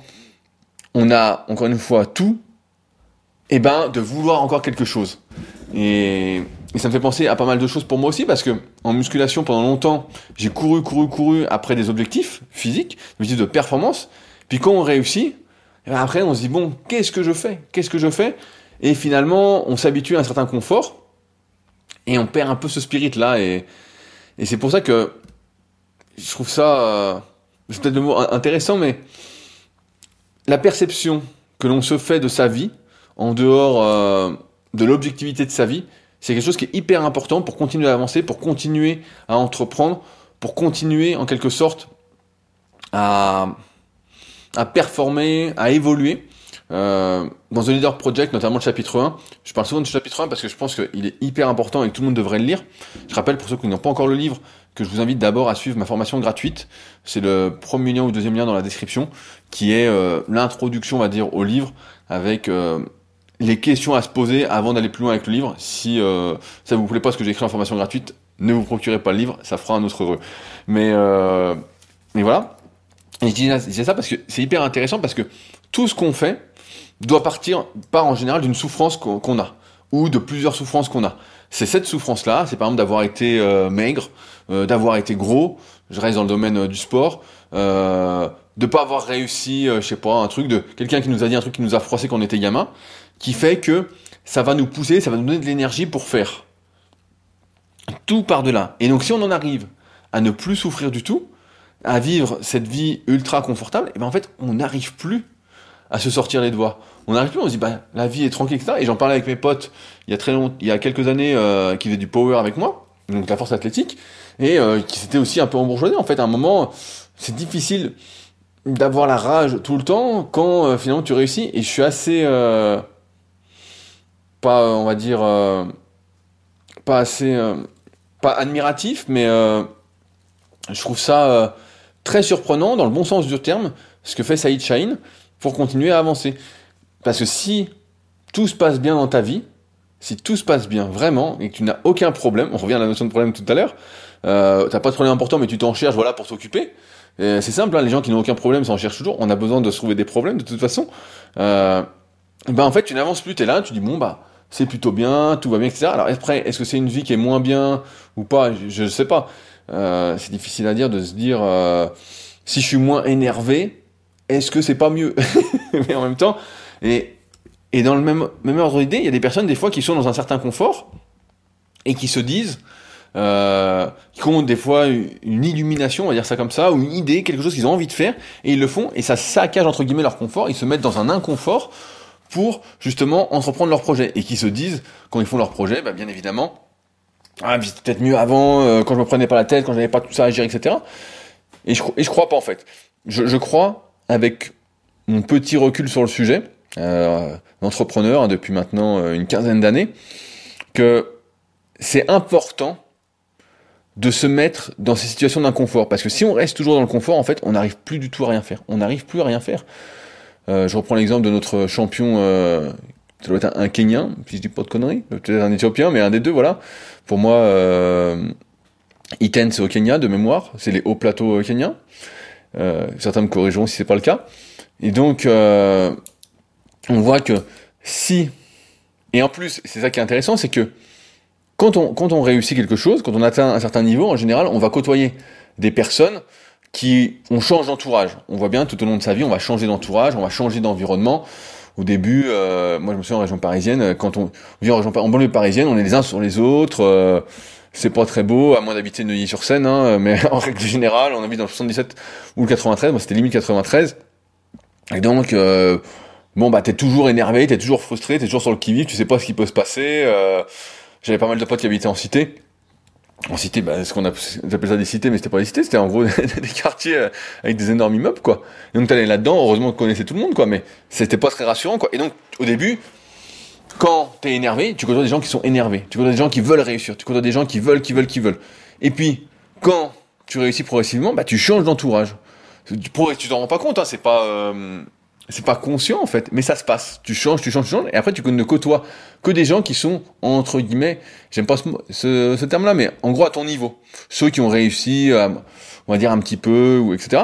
on a, encore une fois, tout, eh ben, de vouloir encore quelque chose. Et, et, ça me fait penser à pas mal de choses pour moi aussi, parce que en musculation, pendant longtemps, j'ai couru, couru, couru après des objectifs physiques, des objectifs de performance. Puis quand on réussit, eh ben après, on se dit, bon, qu'est-ce que je fais? Qu'est-ce que je fais? Et finalement, on s'habitue à un certain confort. Et on perd un peu ce spirit là, et, et c'est pour ça que je trouve ça, euh, c'est peut-être le mot intéressant, mais la perception que l'on se fait de sa vie, en dehors euh, de l'objectivité de sa vie, c'est quelque chose qui est hyper important pour continuer à avancer, pour continuer à entreprendre, pour continuer en quelque sorte à, à performer, à évoluer. Euh, dans The Leader Project, notamment le chapitre 1, je parle souvent du chapitre 1 parce que je pense qu'il est hyper important et que tout le monde devrait le lire. Je rappelle pour ceux qui n'ont pas encore le livre que je vous invite d'abord à suivre ma formation gratuite. C'est le premier lien ou deuxième lien dans la description, qui est euh, l'introduction, on va dire, au livre, avec euh, les questions à se poser avant d'aller plus loin avec le livre. Si euh, ça vous plaît pas ce que j'ai écrit en formation gratuite, ne vous procurez pas le livre, ça fera un autre heureux. Mais, mais voilà. Et je disais ça parce que c'est hyper intéressant parce que tout ce qu'on fait, doit partir par en général d'une souffrance qu'on a ou de plusieurs souffrances qu'on a. C'est cette souffrance-là, c'est par exemple d'avoir été euh, maigre, euh, d'avoir été gros, je reste dans le domaine euh, du sport, euh, de pas avoir réussi, je sais pas, un truc de quelqu'un qui nous a dit un truc qui nous a froissé quand on était gamin, qui fait que ça va nous pousser, ça va nous donner de l'énergie pour faire. Tout par delà. Et donc si on en arrive à ne plus souffrir du tout, à vivre cette vie ultra confortable, et eh ben en fait on n'arrive plus à se sortir les doigts. On n'arrive plus, on se dit, bah, la vie est tranquille, etc. Et j'en parlais avec mes potes il y a très longtemps, il y a quelques années, euh, qui faisaient du power avec moi, donc la force athlétique, et euh, qui s'étaient aussi un peu embourgeoisés. En fait, à un moment, c'est difficile d'avoir la rage tout le temps quand euh, finalement tu réussis. Et je suis assez, pas, on va dire, euh, pas assez, pas admiratif, mais je trouve ça très surprenant dans le bon sens du terme, ce que fait Saïd Shaheen pour continuer à avancer. Parce que si tout se passe bien dans ta vie, si tout se passe bien vraiment et que tu n'as aucun problème, on revient à la notion de problème tout à l'heure, euh, t'as pas de problème important mais tu t'en cherches voilà pour t'occuper. C'est simple, hein, les gens qui n'ont aucun problème s'en cherchent toujours. On a besoin de se trouver des problèmes de toute façon. Euh, ben en fait tu n'avances plus, t'es là, tu dis bon bah c'est plutôt bien, tout va bien, etc. Alors après, est-ce que c'est une vie qui est moins bien ou pas? Je ne sais pas. Euh, c'est difficile à dire de se dire euh, si je suis moins énervé, est-ce que c'est pas mieux [laughs] Mais en même temps, et, dans le même, même ordre d'idée, il y a des personnes des fois qui sont dans un certain confort et qui se disent, euh, qui ont des fois une illumination, on va dire ça comme ça, ou une idée, quelque chose qu'ils ont envie de faire, et ils le font, et ça saccage entre guillemets leur confort, ils se mettent dans un inconfort pour justement entreprendre leur projet, et qui se disent, quand ils font leur projet, bah, bien évidemment, ah, c'était peut-être mieux avant, euh, quand je me prenais pas la tête, quand j'avais pas tout ça à gérer, etc. Et je, et je crois pas en fait. Je, je crois avec mon petit recul sur le sujet, euh, entrepreneur hein, depuis maintenant euh, une quinzaine d'années, que c'est important de se mettre dans ces situations d'inconfort. Parce que si on reste toujours dans le confort, en fait, on n'arrive plus du tout à rien faire. On n'arrive plus à rien faire. Euh, je reprends l'exemple de notre champion, euh, ça doit être un, Kenyan, si je dis pas de conneries, peut-être un Éthiopien, mais un des deux, voilà. Pour moi, euh, Iten, c'est au Kenya, de mémoire, c'est les hauts plateaux kenyans. Euh, certains me corrigeront si c'est pas le cas. Et donc, on voit que si, et en plus, c'est ça qui est intéressant, c'est que quand on, quand on réussit quelque chose, quand on atteint un certain niveau, en général, on va côtoyer des personnes qui, on change d'entourage. On voit bien tout au long de sa vie, on va changer d'entourage, on va changer d'environnement. Au début, euh, moi je me souviens en région parisienne, quand on vit en, région, en banlieue parisienne, on est les uns sur les autres. Euh, c'est pas très beau, à moins d'habiter Neuilly-sur-Seine, hein, mais [laughs] en règle générale, on habite dans le 77 ou le 93, moi c'était limite 93. Et donc, euh, bon, bah t'es toujours énervé, t'es toujours frustré, t'es toujours sur le qui-vive, tu sais pas ce qui peut se passer. Euh, J'avais pas mal de potes qui habitaient en cité. En cité, bah, ce qu'on appelle ça des cités, mais c'était pas des cités, c'était en gros [laughs] des quartiers euh, avec des énormes immeubles, quoi. Et donc t'allais là-dedans, heureusement tu connaissais tout le monde, quoi, mais c'était pas très rassurant, quoi. Et donc, au début, quand t'es énervé, tu côtoies des gens qui sont énervés. Tu côtoies des gens qui veulent réussir. Tu côtoies des gens qui veulent, qui veulent, qui veulent. Et puis, quand tu réussis progressivement, bah, tu changes d'entourage. Tu t'en rends pas compte, hein, c'est pas, euh, c'est pas conscient, en fait. Mais ça se passe. Tu changes, tu changes, tu changes. Et après, tu ne côtoies que des gens qui sont, entre guillemets, j'aime pas ce, terme-là, mais en gros, à ton niveau. Ceux qui ont réussi, euh, on va dire un petit peu, ou etc.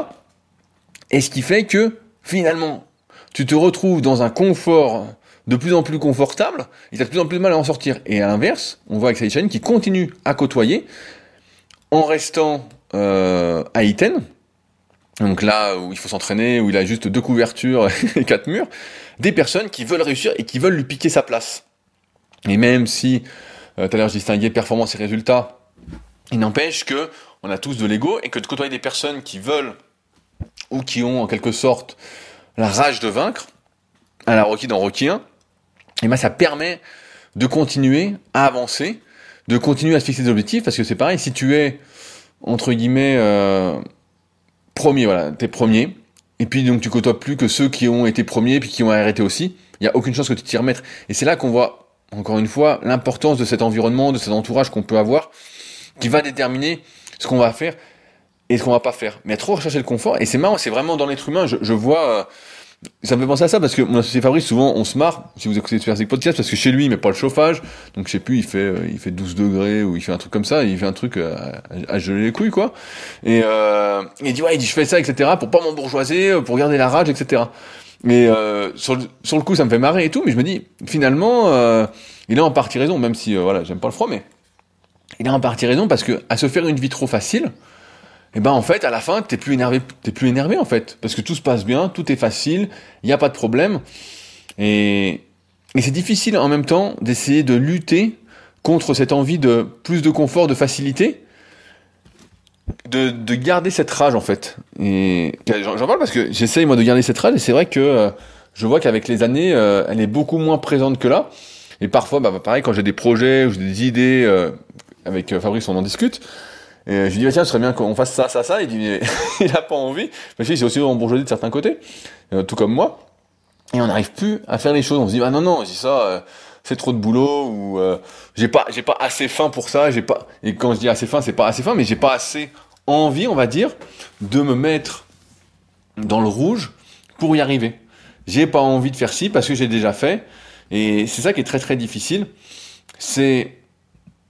Et ce qui fait que, finalement, tu te retrouves dans un confort de plus en plus confortable, il a de plus en plus de mal à en sortir. Et à l'inverse, on voit avec Saïchen qui continue à côtoyer en restant euh, à Iten, donc là où il faut s'entraîner, où il a juste deux couvertures [laughs] et quatre murs, des personnes qui veulent réussir et qui veulent lui piquer sa place. Et même si euh, tout à l'heure je distinguais performance et résultat. Il n'empêche que on a tous de l'ego et que de côtoyer des personnes qui veulent ou qui ont en quelque sorte la rage de vaincre, à la Rocky dans Rocky 1, et ben ça permet de continuer à avancer, de continuer à se fixer des objectifs, parce que c'est pareil, si tu es, entre guillemets, euh, premier, voilà, t'es premier, et puis donc tu côtoies plus que ceux qui ont été premiers, puis qui ont arrêté aussi, il n'y a aucune chance que tu t'y remettes. Et c'est là qu'on voit, encore une fois, l'importance de cet environnement, de cet entourage qu'on peut avoir, qui va déterminer ce qu'on va faire et ce qu'on va pas faire. Mais trop rechercher le confort, et c'est marrant, c'est vraiment dans l'être humain, je, je vois... Euh, ça me fait penser à ça parce que mon associé Fabrice, souvent, on se marre, si vous écoutez ce podcast, parce que chez lui, il met pas le chauffage, donc je sais plus, il fait, euh, il fait 12 degrés, ou il fait un truc comme ça, il fait un truc euh, à, geler les couilles, quoi. Et, euh, il dit, ouais, il dit, je fais ça, etc., pour pas m'embourgeoiser, pour garder la rage, etc. Mais euh, sur, le, sur le coup, ça me fait marrer et tout, mais je me dis, finalement, euh, il a en partie raison, même si, voilà, j'aime pas le froid, mais il a en partie raison parce que à se faire une vie trop facile, et eh ben en fait à la fin t'es plus énervé t'es plus énervé en fait. Parce que tout se passe bien tout est facile il n'y a pas de problème. Et, et c'est difficile en même temps d'essayer de lutter contre cette envie de plus de confort de facilité de, de garder cette rage en fait. Et j'en parle parce que j'essaye moi de garder cette rage et c'est vrai que euh, je vois qu'avec les années euh, elle est beaucoup moins présente que là. Et parfois bah, pareil quand j'ai des projets ou des idées euh, avec Fabrice on en discute et je lui dis, bah, tiens, ce serait bien qu'on fasse ça, ça, ça. Il dit, [laughs] il a pas envie. Mais je c'est aussi bourgeoisie de certains côtés, euh, tout comme moi. Et on n'arrive plus à faire les choses. On se dit, ah non, non, dis ça, euh, c'est trop de boulot, ou euh, j'ai pas, j'ai pas assez faim pour ça, j'ai pas, et quand je dis assez faim, c'est pas assez faim, mais j'ai pas assez envie, on va dire, de me mettre dans le rouge pour y arriver. J'ai pas envie de faire ci parce que j'ai déjà fait. Et c'est ça qui est très très difficile. C'est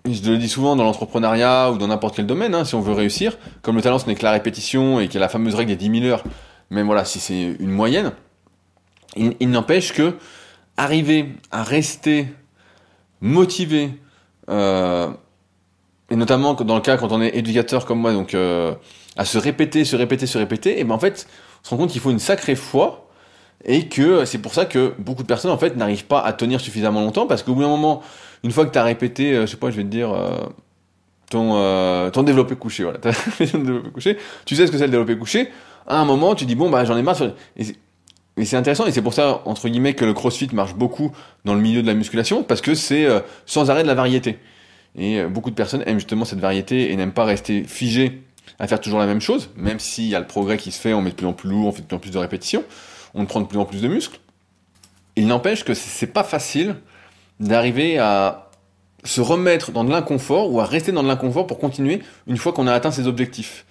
je le dis souvent dans l'entrepreneuriat ou dans n'importe quel domaine, hein, si on veut réussir, comme le talent ce n'est que la répétition et qu'il y a la fameuse règle des 10 000 heures, même voilà, si c'est une moyenne, il, n'empêche que arriver à rester motivé, euh, et notamment dans le cas quand on est éducateur comme moi, donc euh, à se répéter, se répéter, se répéter, et ben en fait, on se rend compte qu'il faut une sacrée foi et que c'est pour ça que beaucoup de personnes en fait n'arrivent pas à tenir suffisamment longtemps parce qu'au bout d'un moment une fois que tu as répété, euh, je sais pas, je vais te dire, euh, ton, euh, ton développé couché, voilà, [laughs] développé couché, tu sais ce que c'est le développé couché, à un moment, tu dis, bon, bah, j'en ai marre. Et c'est intéressant, et c'est pour ça, entre guillemets, que le crossfit marche beaucoup dans le milieu de la musculation, parce que c'est sans arrêt de la variété. Et beaucoup de personnes aiment justement cette variété et n'aiment pas rester figées à faire toujours la même chose, même s'il y a le progrès qui se fait, on met de plus en plus lourd, on fait de plus en plus de répétitions, on prend de plus en plus de muscles. Il n'empêche que c'est pas facile d'arriver à se remettre dans de l'inconfort ou à rester dans de l'inconfort pour continuer une fois qu'on a atteint ses objectifs.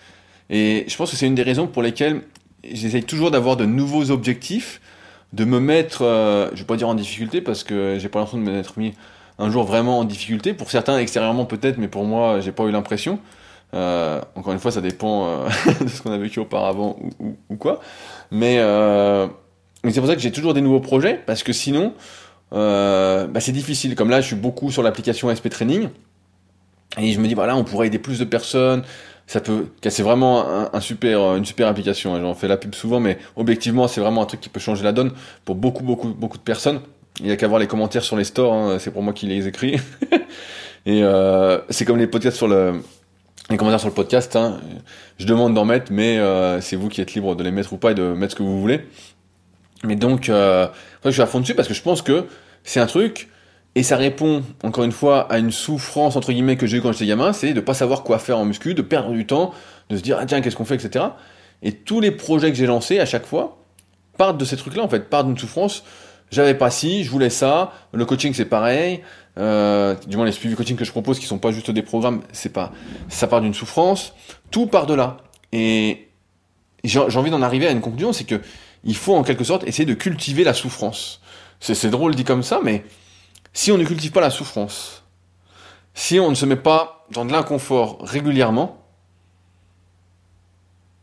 Et je pense que c'est une des raisons pour lesquelles j'essaye toujours d'avoir de nouveaux objectifs, de me mettre, euh, je vais pas dire en difficulté parce que j'ai pas l'impression de m'être mis un jour vraiment en difficulté. Pour certains extérieurement peut-être, mais pour moi j'ai pas eu l'impression. Euh, encore une fois, ça dépend euh, [laughs] de ce qu'on a vécu auparavant ou, ou, quoi. Mais, euh, mais c'est pour ça que j'ai toujours des nouveaux projets parce que sinon, bah, c'est difficile. Comme là, je suis beaucoup sur l'application SP Training. Et je me dis, voilà, on pourrait aider plus de personnes. Ça peut, c'est vraiment un, super, une super application. J'en fais la pub souvent, mais objectivement, c'est vraiment un truc qui peut changer la donne pour beaucoup, beaucoup, beaucoup de personnes. Il y a qu'à voir les commentaires sur les stores. Hein, c'est pour moi qui les écris. [laughs] et euh, c'est comme les podcasts sur le, les commentaires sur le podcast. Hein. Je demande d'en mettre, mais euh, c'est vous qui êtes libre de les mettre ou pas et de mettre ce que vous voulez. Mais donc, euh, je suis à fond dessus parce que je pense que c'est un truc, et ça répond, encore une fois, à une souffrance, entre guillemets, que j'ai eu quand j'étais gamin, c'est de pas savoir quoi faire en muscu, de perdre du temps, de se dire, ah tiens, qu'est-ce qu'on fait, etc. Et tous les projets que j'ai lancés, à chaque fois, partent de ces trucs-là, en fait, partent d'une souffrance. J'avais pas ci, je voulais ça, le coaching c'est pareil, euh, du moins les suivis coaching que je propose qui sont pas juste des programmes, c'est pas, ça part d'une souffrance, tout part de là. Et j'ai envie d'en arriver à une conclusion, c'est que il faut en quelque sorte essayer de cultiver la souffrance. C'est drôle dit comme ça, mais si on ne cultive pas la souffrance, si on ne se met pas dans de l'inconfort régulièrement,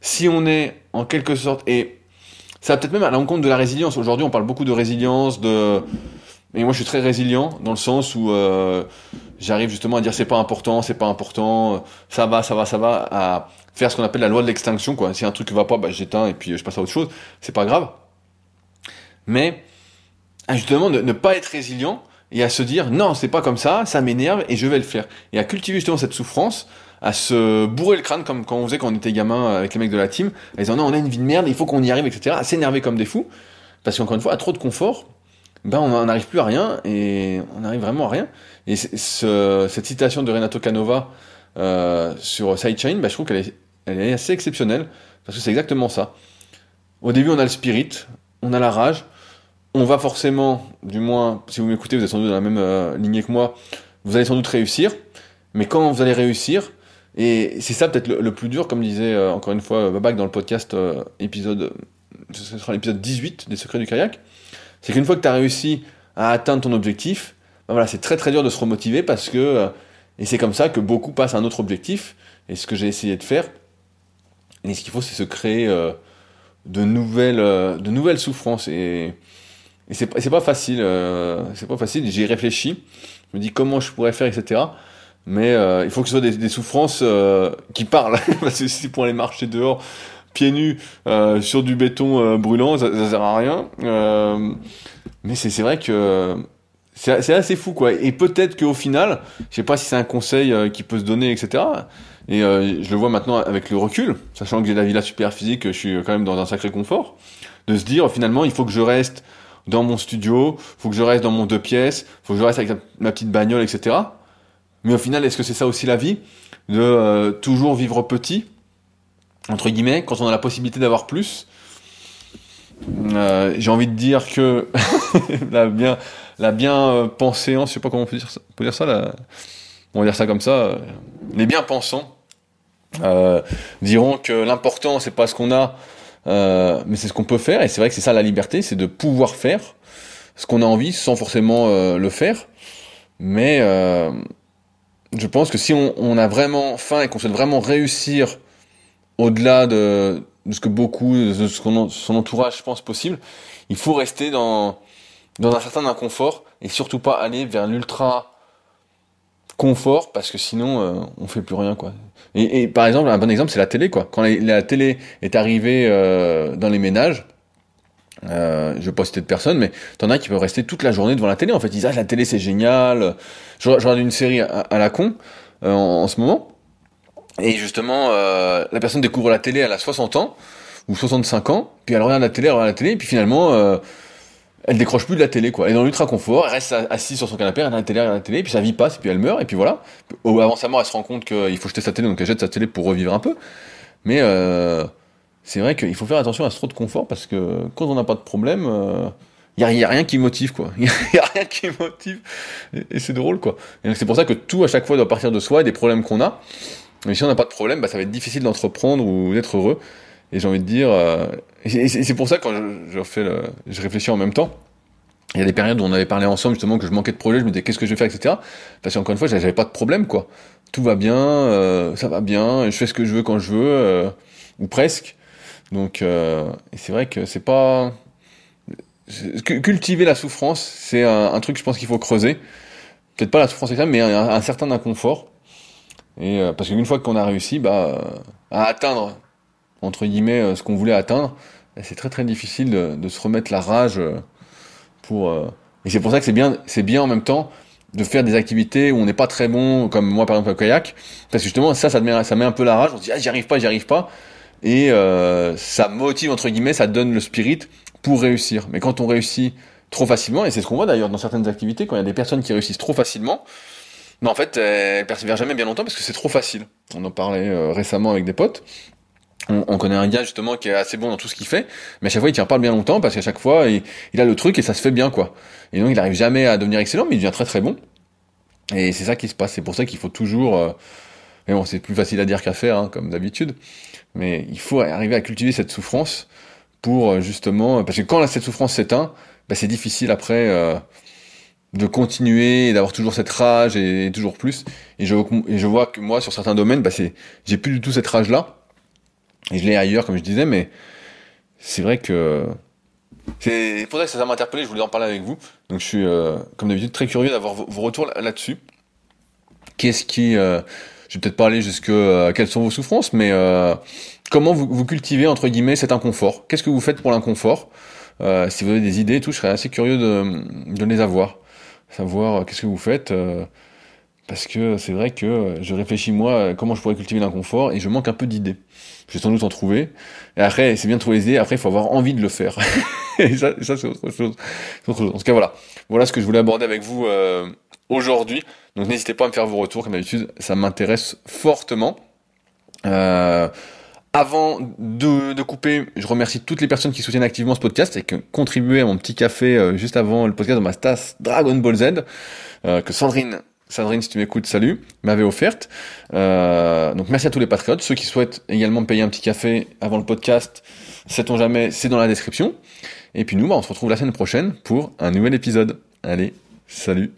si on est en quelque sorte, et ça va peut-être même à l'encontre de la résilience. Aujourd'hui, on parle beaucoup de résilience, de... Et moi, je suis très résilient dans le sens où euh, j'arrive justement à dire c'est pas important, c'est pas important, ça va, ça va, ça va, à faire ce qu'on appelle la loi de l'extinction. Quoi. Si un truc va pas, bah, j'éteins et puis je passe à autre chose. C'est pas grave. Mais justement, ne, ne, pas être résilient, et à se dire non, c'est pas comme ça, ça m'énerve et je vais le faire. Et à cultiver justement cette souffrance, à se bourrer le crâne comme quand on faisait quand on était gamin avec les mecs de la team, en disant non, on a une vie de merde, il faut qu'on y arrive, etc. À s'énerver comme des fous, parce qu'encore une fois, à trop de confort, ben on n'arrive plus à rien et on n'arrive vraiment à rien. Et ce, cette citation de Renato Canova euh, sur Sidechain, ben, je trouve qu'elle est, elle est assez exceptionnelle parce que c'est exactement ça. Au début, on a le spirit, on a la rage, on va forcément, du moins, si vous m'écoutez, vous êtes sans doute dans la même euh, lignée que moi, vous allez sans doute réussir. Mais quand vous allez réussir, et c'est ça peut-être le, plus dur, comme disait euh, encore une fois Babak dans le podcast euh, épisode, ce sera l'épisode 18 des secrets du kayak, c'est qu'une fois que tu as réussi à atteindre ton objectif, ben voilà, c'est très très dur de se remotiver parce que, et c'est comme ça que beaucoup passent à un autre objectif, et ce que j'ai essayé de faire, et ce qu'il faut c'est se créer de nouvelles, de nouvelles souffrances, et et c'est pas facile, euh, c'est pas facile. J'y réfléchi. Je me dis comment je pourrais faire, etc. Mais euh, il faut que ce soit des, souffrances euh, qui parlent. [laughs] Parce que si c'est pour aller marcher dehors, pieds nus, euh, sur du béton euh, brûlant, ça, ça, sert à rien. mais c'est vrai que c'est assez fou, quoi. Et peut-être qu'au final, je sais pas si c'est un conseil qui peut se donner, etc. Et je le vois maintenant avec le recul, sachant que j'ai la villa super physique, je suis quand même dans un sacré confort, de se dire finalement, il faut que je reste dans mon studio, faut que je reste dans mon deux pièces, faut que je reste avec ma petite bagnole, etc. Mais au final, est-ce que c'est ça aussi la vie? De euh, toujours vivre petit, entre guillemets, quand on a la possibilité d'avoir plus euh, J'ai envie de dire que [laughs] la bien, la bien euh, penséance, je sais pas comment on peut dire ça, on peut dire ça, on va dire ça comme ça, euh, les bien pensants euh, diront que l'important c'est pas ce qu'on a, euh, mais c'est ce qu'on peut faire, et c'est vrai que c'est ça la liberté, c'est de pouvoir faire ce qu'on a envie sans forcément euh, le faire. Mais euh, je pense que si on, on a vraiment faim et qu'on souhaite vraiment réussir au-delà de, de, ce que beaucoup, de ce qu'on son entourage pense possible, il faut rester dans, dans un certain inconfort et surtout pas aller vers l'ultra confort parce que sinon euh, on fait plus rien quoi. Et, par exemple un bon exemple c'est la télé quoi. Quand la, télé est arrivée euh, dans les ménages, euh, je vais pas citer de personne, mais t'en as qui peuvent rester toute la journée devant la télé. En fait, ils disent ah la télé c'est génial. Je, je regarde une série à, la con euh, en, ce moment, et justement euh, la personne découvre la télé, elle a 60 ans ou 65 ans, puis elle regarde la télé, elle regarde la télé, et puis finalement elle décroche plus de la télé, quoi. Elle est dans l'ultra confort, elle reste assise sur son canapé, elle regarde la télé, elle regarde la télé, puis sa vie passe, puis elle meurt, et puis voilà. Avant sa mort, elle se rend compte qu'il faut jeter sa télé, donc elle jette sa télé pour revivre un peu. Mais euh, c'est vrai qu'il faut faire attention à ce trop de confort, parce que quand on n'a pas de problème, il euh, y, a, a, rien qui motive, quoi. [laughs] Il y, a rien qui motive, et, c'est drôle, quoi. C'est pour ça que tout, à chaque fois, doit partir de soi, et des problèmes qu'on a. Mais si on n'a pas de problème, bah, ça va être difficile d'entreprendre ou d'être heureux. Et j'ai envie de dire, euh, et c'est pour ça que quand je, fais le, je réfléchis en même temps, il y a des périodes où on avait parlé ensemble justement que je manquais de projet, je me disais qu'est-ce que je vais faire, etc. Parce qu'encore une fois, j'avais pas de problème, quoi. Tout va bien, euh, ça va bien, je fais ce que je veux quand je veux, euh, ou presque. Donc, euh, c'est vrai que c'est pas cultiver la souffrance, c'est un, un, truc, je pense qu'il faut creuser. Peut-être pas la souffrance extrême, mais un, un certain inconfort. Et euh, parce qu'une fois qu'on a réussi, bah, à atteindre entre guillemets euh, ce qu'on voulait atteindre, c'est très très difficile de, se remettre la rage euh, pour. Euh, et c'est pour ça que c'est bien, c'est bien en même temps de faire des activités où on n'est pas très bon, comme moi par exemple au kayak, parce que justement ça, ça met, ça un peu la rage. On se dit ah j'y arrive pas, j'y arrive pas, et ça motive entre guillemets, ça donne le spirit pour réussir. Mais quand on réussit trop facilement, et c'est ce qu'on voit d'ailleurs dans certaines activités, quand il y a des personnes qui réussissent trop facilement, mais en fait elles persévèrent jamais bien longtemps parce que c'est trop facile. On en parlait récemment avec des potes on, on, connaît un gars justement qui est assez bon dans tout ce qu'il fait, mais à chaque fois il tient pas bien longtemps parce qu'à chaque fois il, il, a le truc et ça se fait bien quoi. Et donc il arrive jamais à devenir excellent, mais il devient très très bon. Et c'est ça qui se passe. C'est pour ça qu'il faut toujours. Euh... Mais bon, c'est plus facile à dire qu'à faire, hein, comme d'habitude. Mais il faut arriver à cultiver cette souffrance pour euh, justement, parce que quand cette souffrance s'éteint, bah, c'est difficile après euh, de continuer, d'avoir toujours cette rage et, et, toujours plus. Et je, et je vois que moi, sur certains domaines, bah, c'est, j'ai plus du tout cette rage là et je l'ai ailleurs, comme je disais, mais c'est vrai que c'est pour ça que ça m'a interpellé, je voulais en parler avec vous. Donc je suis, euh, comme d'habitude, très curieux d'avoir vos, retours là-dessus. Qu'est-ce qui... Euh, je vais peut-être parler jusque euh, quelles sont vos souffrances, mais euh, comment vous, cultivez, entre guillemets, cet inconfort? Qu'est-ce que vous faites pour l'inconfort? Si vous avez des idées et tout, je serais assez curieux de les avoir. savoir qu'est-ce que vous faites. Parce que c'est vrai que je réfléchis moi comment je pourrais cultiver l'inconfort et je manque un peu d'idées. Je vais sans doute en trouver. Et après, c'est bien de trouver des idées, après il faut avoir envie de le faire. [laughs] et ça, ça c'est autre chose. En tout cas voilà. Voilà ce que je voulais aborder avec vous aujourd'hui. Donc n'hésitez pas à me faire vos retours, comme d'habitude, ça m'intéresse fortement. Euh, avant de, couper, je remercie toutes les personnes qui soutiennent activement ce podcast et qui ont contribué à mon petit café euh, juste avant le podcast dans ma tasse Dragon Ball Z, euh, que Sandrine, Sandrine, si tu m'écoutes, salut, m'avait offerte. donc merci à tous les patriotes, ceux qui souhaitent également me payer un petit café avant le podcast, sait-on jamais, c'est dans la description. Et puis nous, bah, on se retrouve la semaine prochaine pour un nouvel épisode. Allez, salut